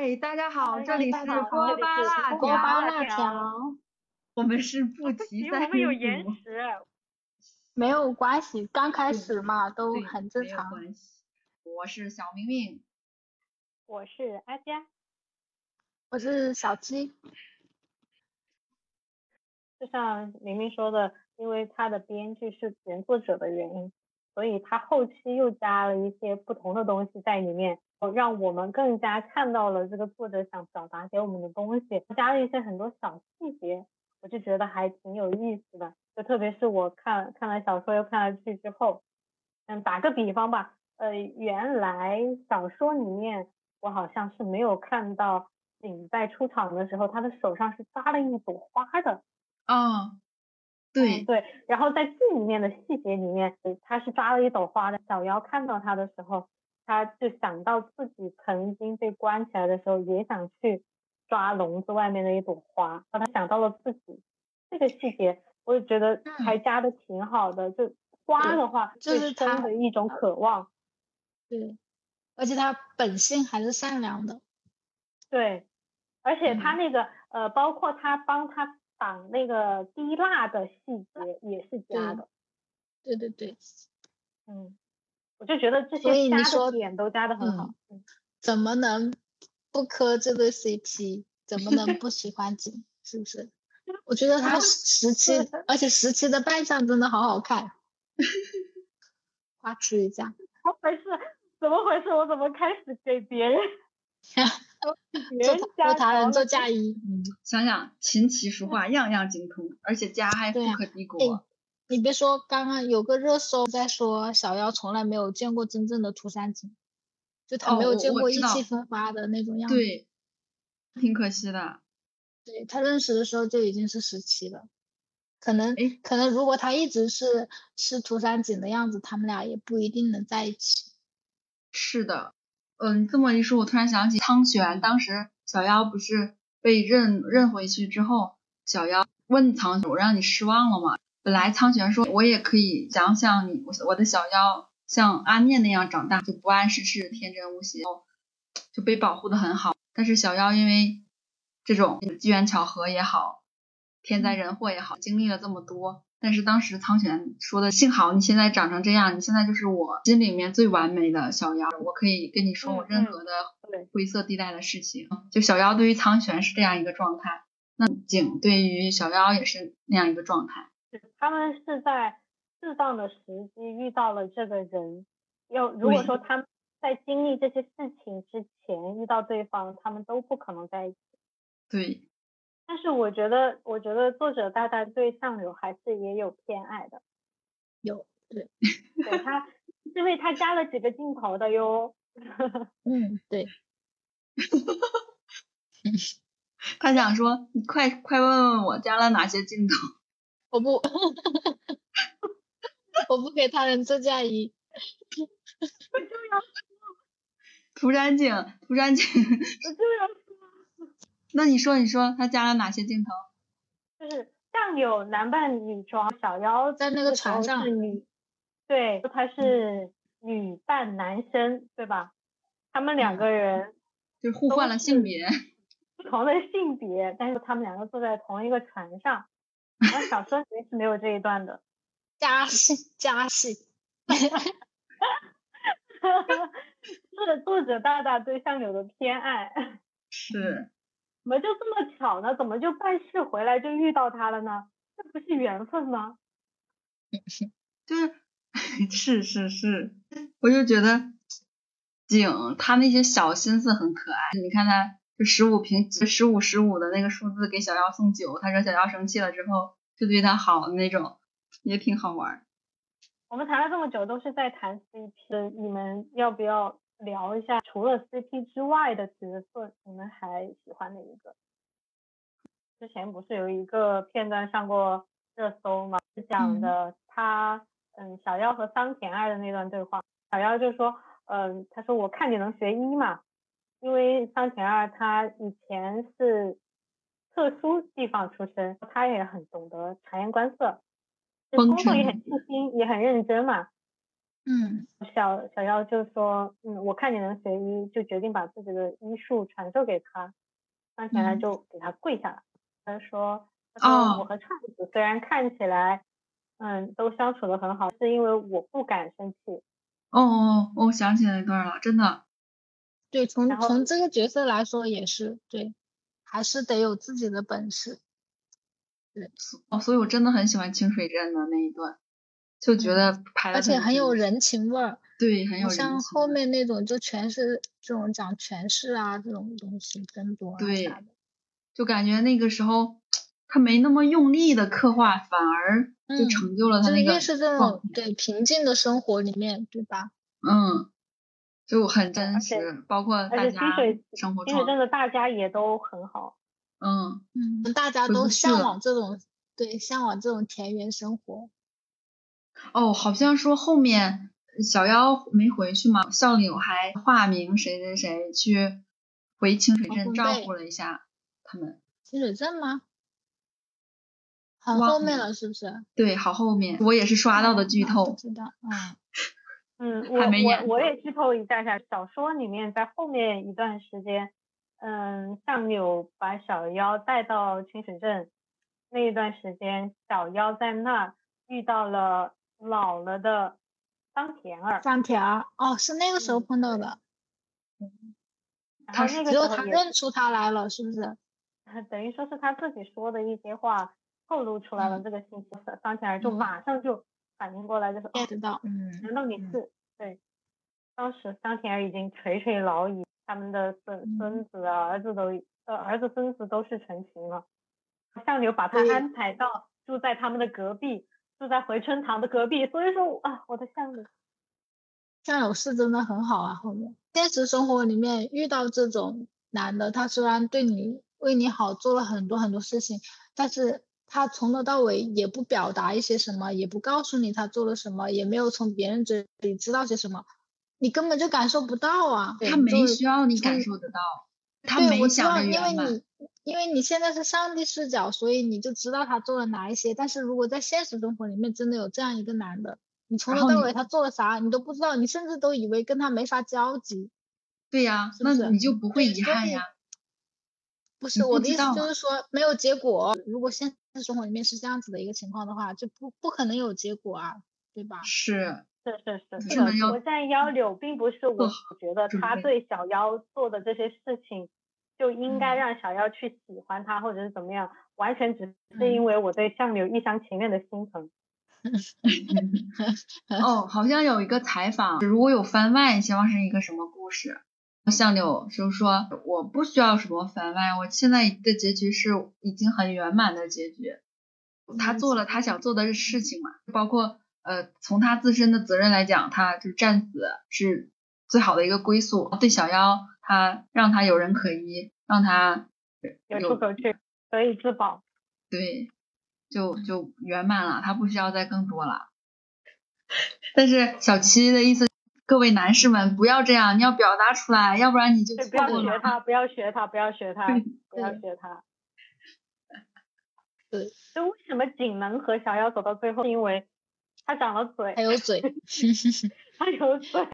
嗨，大家好，这里是锅巴辣锅巴条，辣条，我们是不齐因为在我们有延迟，没有关系，刚开始嘛都很正常。关系。我是小明明，我是阿佳。我是小鸡，就像明明说的，因为他的编剧是原作者的原因，所以他后期又加了一些不同的东西在里面，让我们更加看到了这个作者想表达给我们的东西，加了一些很多小细节，我就觉得还挺有意思的。就特别是我看看了小说又看了剧之后，嗯，打个比方吧，呃，原来小说里面我好像是没有看到景在出场的时候，他的手上是抓了一朵花的。哦，对嗯，对，然后在剧里面的细节里面，呃他是抓了一朵花的。小妖看到他的时候，他就想到自己曾经被关起来的时候，也想去抓笼子外面的一朵花，让他想到了自己。这个细节，我也觉得还加的挺好的。就花的话，对就是他的一种渴望。对，而且他本性还是善良的。对，而且他嗯那个、呃，包括他帮他挡那个滴蜡的细节也是加对的。对对对，嗯，我就觉得这所以些加你说的点都加的很好。嗯怎么能不磕这对 CP？怎么能不喜欢景？是不是？我觉得他 十期，而且十期的扮相真的好好看，花痴一下。怎么回事？怎么回事？我怎么开始给别人 别做他人做嫁衣，嗯，想想琴棋书画样样精通，而且家还富可敌国。哎你别说，刚刚有个热搜在说小妖从来没有见过真正的涂山璟，就他没有见过意气风发的那种样子。对，挺可惜的。对他认识的时候就已经是十七了，可能诶可能如果他一直是是涂山璟的样子，他们俩也不一定能在一起。是的，嗯，这么一说，我突然想起苍玄，当时小妖不是被认认回去之后，小妖问苍玄：“我让你失望了吗？”本来苍玄说：“我也可以想像你，我我的小妖像阿念那样长大，就不谙世事，天真无邪，就被保护的很好。”但是小妖因为这种机缘巧合也好，天灾人祸也好，经历了这么多。但是当时苍玄说的，幸好你现在长成这样，你现在就是我心里面最完美的小妖，我可以跟你说我任何的对灰色地带的事情。就小妖对于苍玄是这样一个状态，那景对于小妖也是那样一个状态。他们是在适当的时机遇到了这个人。要如果说他们在经历这些事情之前遇到对方，他们都不可能在一起。对，但是我觉得，我觉得作者大大对相柳还是也有偏爱的。有对，对他，是为他加了几个镜头的哟。嗯对 他想说，你快快问问我加了哪些镜头。我不 我不给他人做嫁衣。涂山璟，涂山璟，我就要那你说，你说他加了哪些镜头？就是上有男扮女装，小妖在那个船上是女，对，他是女扮男生，对吧？他们两个人就是互换了性别。不同的性别，但是他们两个坐在同一个船上。然后小说里面是没有这一段的。加戏加戏，是 作者大大对相柳的偏爱。是，怎么就这么巧呢？怎么就办事回来就遇到他了呢？这不是缘分吗？就是是是是，我就觉得景他那些小心思很可爱。你看他就十五瓶十五十五的那个数字给小妖送酒，他说小妖生气了之后就对他好的那种，也挺好玩儿。我们谈了这么久都是在谈 CP，你们要不要聊一下除了 CP 之外的角色，你们还喜欢哪一个？之前不是有一个片段上过热搜吗？是讲的他嗯小妖和桑田爱的那段对话，小妖就说嗯他说我看你能学医嘛，因为桑田二他以前是特殊地方出身，他也很懂得察言观色，工作也很细心，也很认真嘛。嗯小小妖就说，嗯，我看你能学医，就决定把自己的医术传授给他。张前来嗯就给他跪下了，他说，他哦说我和畅子虽然看起来，嗯，都相处的很好，是因为我不敢生气。哦哦，我想起来一段了，真的，对，从从这个角色来说也是对，还是得有自己的本事。对哦，所以我真的很喜欢清水镇的那一段，就觉得拍的而且很有人，情味儿，对，很有像人情味后面那种就全是这种讲权势啊这种东西争夺啊对。就感觉那个时候他没那么用力的刻画，反而就嗯成就了他就是那个越是这种对平静的生活里面，对吧？嗯，就很真实，包括大家生活清水状态，镇的大家也都很好。嗯，嗯，大家都向往这种对向往这种田园生活。哦，好像说后面小妖没回去嘛，校柳还化名谁谁谁去回清水镇照顾了一下他们，清水镇吗？很后面了了是不是？对，好后面我也是刷到的剧透，知道，嗯嗯，我我我也剧透一下下，小说里面在后面一段时间，嗯，相柳把小妖带到清水镇那一段时间，小妖在那儿遇到了老了的桑田儿，桑田儿哦，是那个时候嗯碰到的，然后那个只有他时候他认出他来了，是不是？等于说是他自己说的一些话透露出来了嗯。这个信息，桑田儿就嗯。马上就反应过来，就是、哦 get 到，嗯难道你嗯是？对，当时桑田儿已经垂垂老矣，他们的孙嗯孙子啊、儿子都呃儿子孙子都是成群了。相柳把他安排到住在他们的隔壁，住在回春堂的隔壁，所以说啊，我的相柳，相柳是真的很好啊。后面现实生活里面遇到这种男的，他虽然对你为你好，做了很多很多事情，但是他从头到尾也不表达一些什么，也不告诉你他做了什么，也没有从别人嘴里知道些什么，你根本就感受不到啊。他没就需要你感嗯受得到，他对，没我知道，想着因为你因为你现在是上帝视角，所以你就知道他做了哪一些。但是如果在现实生活里面真的有这样一个男的，你从头到尾他做了啥你都不知道，你甚至都以为跟他没啥交集。对呀，那你就不会遗憾呀，不是不我的意思就是说没有结果。如果现实生活里面是这样子的一个情况的话，就不不可能有结果啊，对吧？是，是是是，你真的要国战妖柳并不是我觉得他对小妖做的这些事情就应该嗯让小妖去喜欢他或者是怎么样，完全只是嗯因为我对相柳一厢情愿的心疼。哦，好像有一个采访，如果有番外，希望是一个什么故事？相柳就说我不需要什么番外，我现在的结局是已经很圆满的结局。他做了他想做的事情嘛，包括呃从他自身的责任来讲，他就战死是最好的一个归宿。对小妖，他让他有人可依，让他有出口去，可以自保。对，就就圆满了，他不需要再更多了。但是小七的意思，各位男士们不要这样，你要表达出来，要不然你就对，不要。学他，不要学他，不要学他，不要学他。对，就为什么锦能和小妖走到最后，是因为他长了嘴还，有嘴，他有嘴。